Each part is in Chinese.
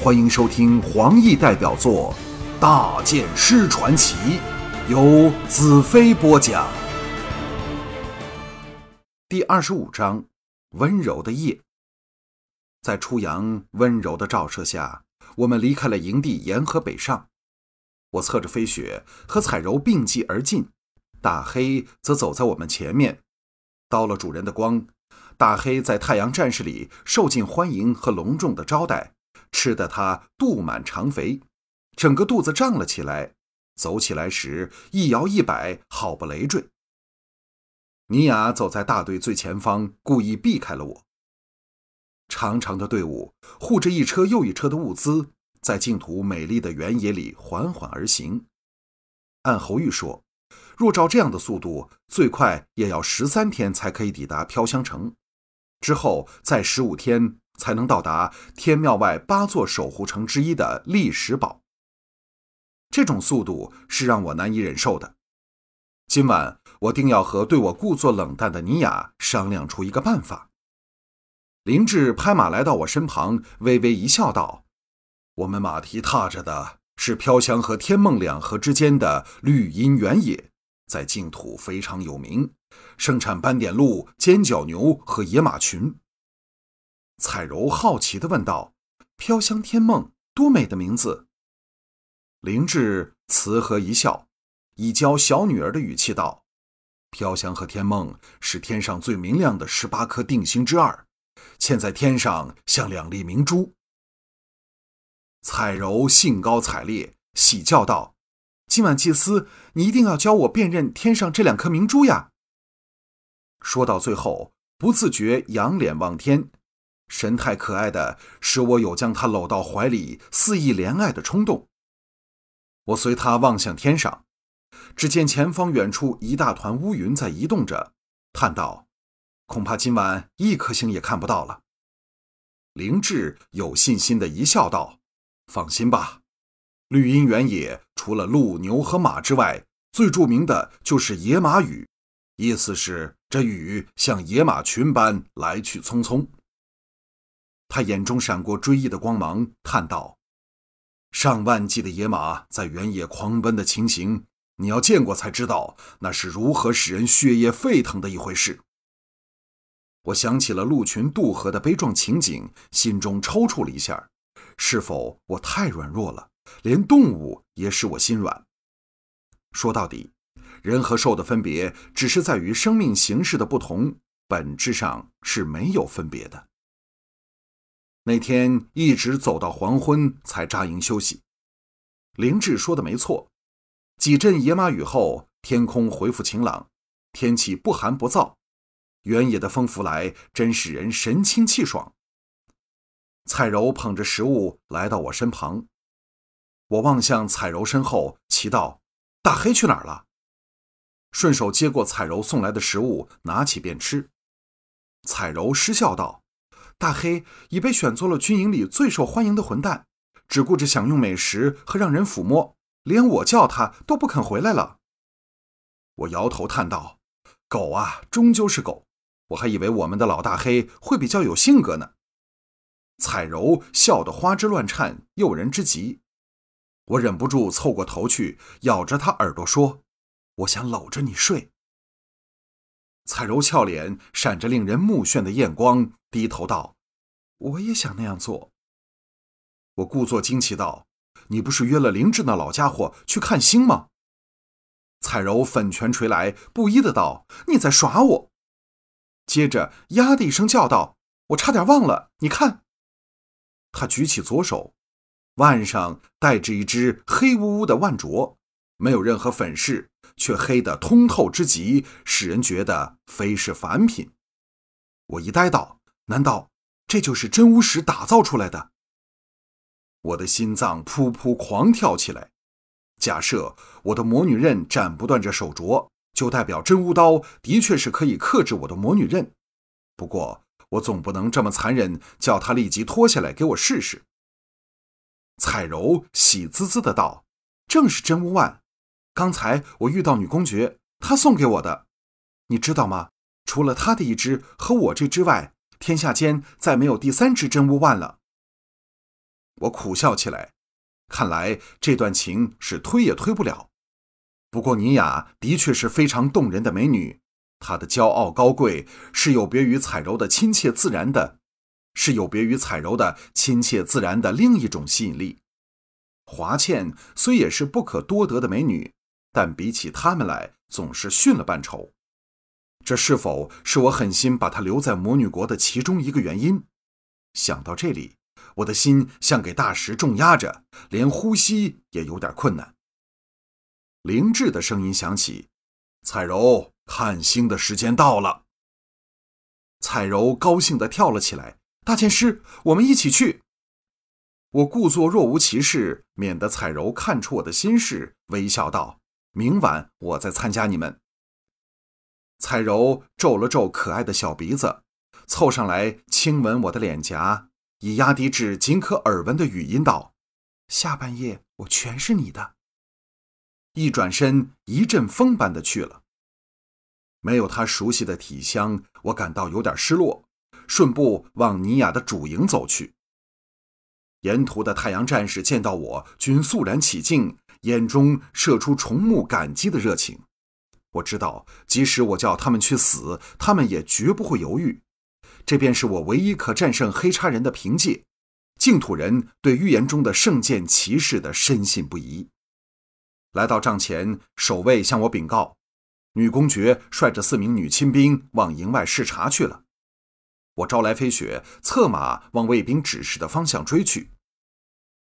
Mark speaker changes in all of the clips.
Speaker 1: 欢迎收听黄奕代表作《大剑师传奇》，由子飞播讲。第二十五章：温柔的夜。在初阳温柔的照射下，我们离开了营地，沿河北上。我侧着飞雪和彩柔并继而进，大黑则走在我们前面。到了主人的光，大黑在太阳战士里受尽欢迎和隆重的招待，吃得他肚满肠肥，整个肚子胀了起来，走起来时一摇一摆，好不累赘。尼雅走在大队最前方，故意避开了我。长长的队伍护着一车又一车的物资，在净土美丽的原野里缓缓而行。按侯玉说。若照这样的速度，最快也要十三天才可以抵达飘香城，之后再十五天才能到达天庙外八座守护城之一的历史堡。这种速度是让我难以忍受的。今晚我定要和对我故作冷淡的尼雅商量出一个办法。林志拍马来到我身旁，微微一笑，道：“我们马蹄踏着的是飘香和天梦两河之间的绿荫原野。”在净土非常有名，盛产斑点鹿、尖角牛和野马群。彩柔好奇地问道：“飘香天梦，多美的名字！”灵智慈和一笑，以教小女儿的语气道：“飘香和天梦是天上最明亮的十八颗定星之二，嵌在天上像两粒明珠。”彩柔兴高采烈，喜叫道。今晚祭司，你一定要教我辨认天上这两颗明珠呀！说到最后，不自觉仰脸望天，神态可爱的使我有将他搂到怀里肆意怜爱的冲动。我随他望向天上，只见前方远处一大团乌云在移动着，叹道：“恐怕今晚一颗星也看不到了。”灵智有信心的一笑道：“放心吧。”绿荫原野除了鹿、牛和马之外，最著名的就是野马雨，意思是这雨像野马群般来去匆匆。他眼中闪过追忆的光芒，叹道：“上万计的野马在原野狂奔的情形，你要见过才知道，那是如何使人血液沸腾的一回事。”我想起了鹿群渡河的悲壮情景，心中抽搐了一下。是否我太软弱了？连动物也使我心软。说到底，人和兽的分别只是在于生命形式的不同，本质上是没有分别的。那天一直走到黄昏才扎营休息。灵智说的没错，几阵野马雨后，天空恢复晴朗，天气不寒不燥，原野的风拂来，真使人神清气爽。彩柔捧着食物来到我身旁。我望向彩柔身后，奇道：“大黑去哪儿了？”顺手接过彩柔送来的食物，拿起便吃。彩柔失笑道：“大黑已被选做了军营里最受欢迎的混蛋，只顾着享用美食和让人抚摸，连我叫他都不肯回来了。”我摇头叹道：“狗啊，终究是狗。我还以为我们的老大黑会比较有性格呢。”彩柔笑得花枝乱颤，诱人之极。我忍不住凑过头去，咬着他耳朵说：“我想搂着你睡。”彩柔俏脸闪着令人目眩的艳光，低头道：“我也想那样做。”我故作惊奇道：“你不是约了灵智那老家伙去看星吗？”彩柔粉拳捶来，不依的道：“你在耍我！”接着呀的一声叫道：“我差点忘了，你看。”他举起左手。腕上戴着一只黑乌乌的腕镯，没有任何粉饰，却黑得通透之极，使人觉得非是凡品。我一呆道：“难道这就是真巫石打造出来的？”我的心脏噗噗狂跳起来。假设我的魔女刃斩不断这手镯，就代表真巫刀的确是可以克制我的魔女刃。不过，我总不能这么残忍，叫他立即脱下来给我试试。彩柔喜滋滋的道：“正是真乌腕，刚才我遇到女公爵，她送给我的，你知道吗？除了她的一只和我这只外，天下间再没有第三只真乌万了。”我苦笑起来，看来这段情是推也推不了。不过尼雅的确是非常动人的美女，她的骄傲高贵是有别于彩柔的亲切自然的，是有别于彩柔的亲切自然的另一种吸引力。华倩虽也是不可多得的美女，但比起他们来，总是逊了半筹。这是否是我狠心把她留在魔女国的其中一个原因？想到这里，我的心像给大石重压着，连呼吸也有点困难。灵智的声音响起：“彩柔，看星的时间到了。”彩柔高兴地跳了起来：“大剑师，我们一起去！”我故作若无其事，免得彩柔看出我的心事，微笑道：“明晚我再参加你们。”彩柔皱了皱可爱的小鼻子。凑上来亲吻我的脸颊，以压低至仅可耳闻的语音道：“下半夜我全是你的。”一转身，一阵风般的去了。没有他熟悉的体香，我感到有点失落，顺步往尼雅的主营走去。沿途的太阳战士见到我，均肃然起敬，眼中射出崇慕感激的热情。我知道，即使我叫他们去死，他们也绝不会犹豫。这便是我唯一可战胜黑叉人的凭借。净土人对预言中的圣剑骑士的深信不疑。来到帐前，守卫向我禀告：女公爵率着四名女亲兵往营外视察去了。我招来飞雪，策马往卫兵指示的方向追去。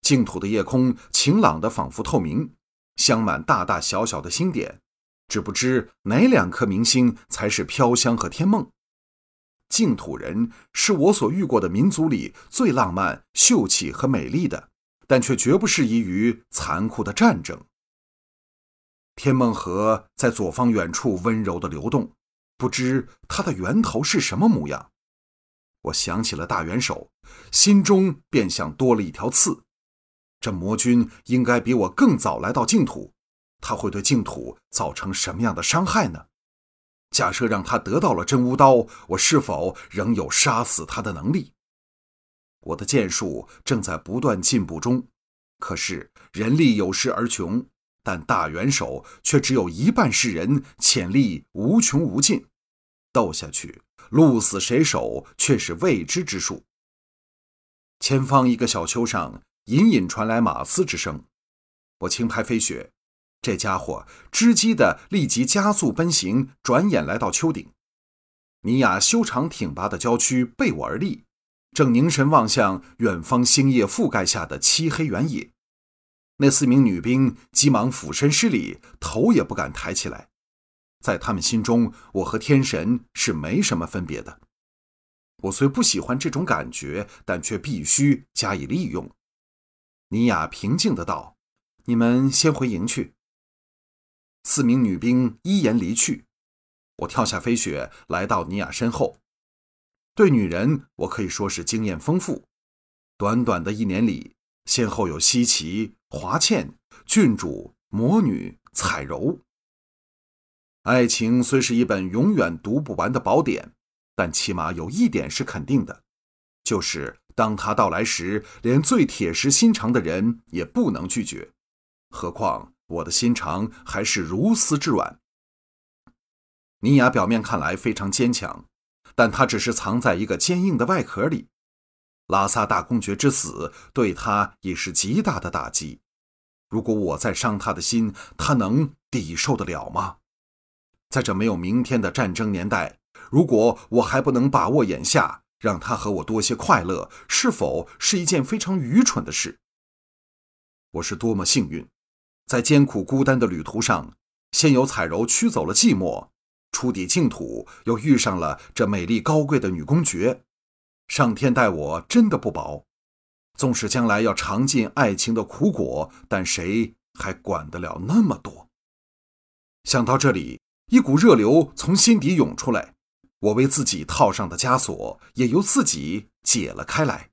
Speaker 1: 净土的夜空晴朗的仿佛透明，镶满大大小小的星点，只不知哪两颗明星才是飘香和天梦。净土人是我所遇过的民族里最浪漫、秀气和美丽的，但却绝不适宜于残酷的战争。天梦河在左方远处温柔的流动，不知它的源头是什么模样。我想起了大元首，心中便像多了一条刺。这魔君应该比我更早来到净土，他会对净土造成什么样的伤害呢？假设让他得到了真无刀，我是否仍有杀死他的能力？我的剑术正在不断进步中，可是人力有时而穷，但大元首却只有一半是人，潜力无穷无尽。斗下去，鹿死谁手却是未知之数。前方一个小丘上，隐隐传来马嘶之声，我轻拍飞雪。这家伙知机的立即加速奔行，转眼来到丘顶。尼雅修长挺拔的娇躯背我而立，正凝神望向远方星夜覆盖下的漆黑原野。那四名女兵急忙俯身施礼，头也不敢抬起来。在他们心中，我和天神是没什么分别的。我虽不喜欢这种感觉，但却必须加以利用。尼雅平静的道：“你们先回营去。”四名女兵依言离去，我跳下飞雪，来到尼雅身后。对女人，我可以说是经验丰富。短短的一年里，先后有西岐、华倩、郡主、魔女、彩柔。爱情虽是一本永远读不完的宝典，但起码有一点是肯定的，就是当他到来时，连最铁石心肠的人也不能拒绝。何况……我的心肠还是如丝之软。尼雅表面看来非常坚强，但她只是藏在一个坚硬的外壳里。拉萨大公爵之死对她已是极大的打击。如果我再伤她的心，她能抵受得了吗？在这没有明天的战争年代，如果我还不能把握眼下，让他和我多些快乐，是否是一件非常愚蠢的事？我是多么幸运！在艰苦孤单的旅途上，先有彩柔驱走了寂寞，出抵净土，又遇上了这美丽高贵的女公爵。上天待我真的不薄，纵使将来要尝尽爱情的苦果，但谁还管得了那么多？想到这里，一股热流从心底涌出来，我为自己套上的枷锁也由自己解了开来。